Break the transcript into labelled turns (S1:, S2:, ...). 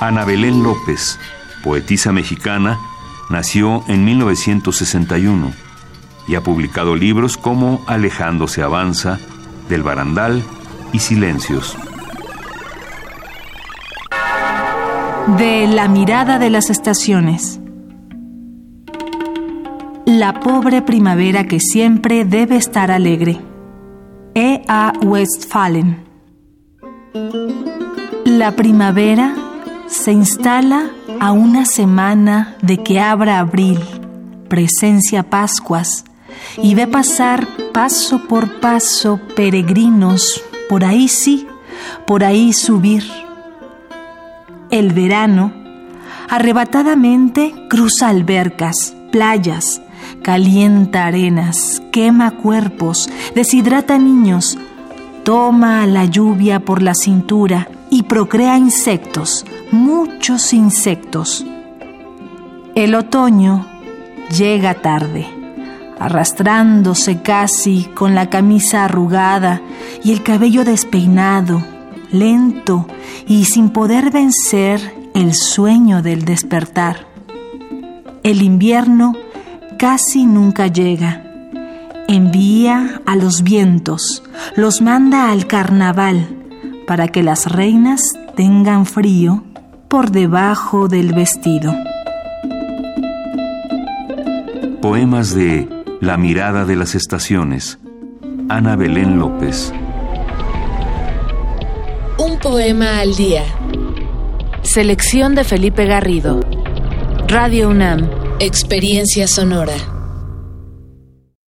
S1: Ana Belén López, poetisa mexicana, nació en 1961 y ha publicado libros como Alejando se avanza, Del barandal y Silencios.
S2: De La mirada de las estaciones. La pobre primavera que siempre debe estar alegre. E. A. Westphalen. La primavera se instala a una semana de que abra abril, presencia Pascuas, y ve pasar paso por paso peregrinos, por ahí sí, por ahí subir. El verano, arrebatadamente, cruza albercas, playas, calienta arenas, quema cuerpos, deshidrata niños, toma la lluvia por la cintura y procrea insectos, muchos insectos. El otoño llega tarde, arrastrándose casi con la camisa arrugada y el cabello despeinado, lento y sin poder vencer el sueño del despertar. El invierno casi nunca llega. Envía a los vientos, los manda al carnaval para que las reinas tengan frío por debajo del vestido.
S1: Poemas de La mirada de las estaciones. Ana Belén López.
S3: Un poema al día. Selección de Felipe Garrido. Radio UNAM. Experiencia sonora.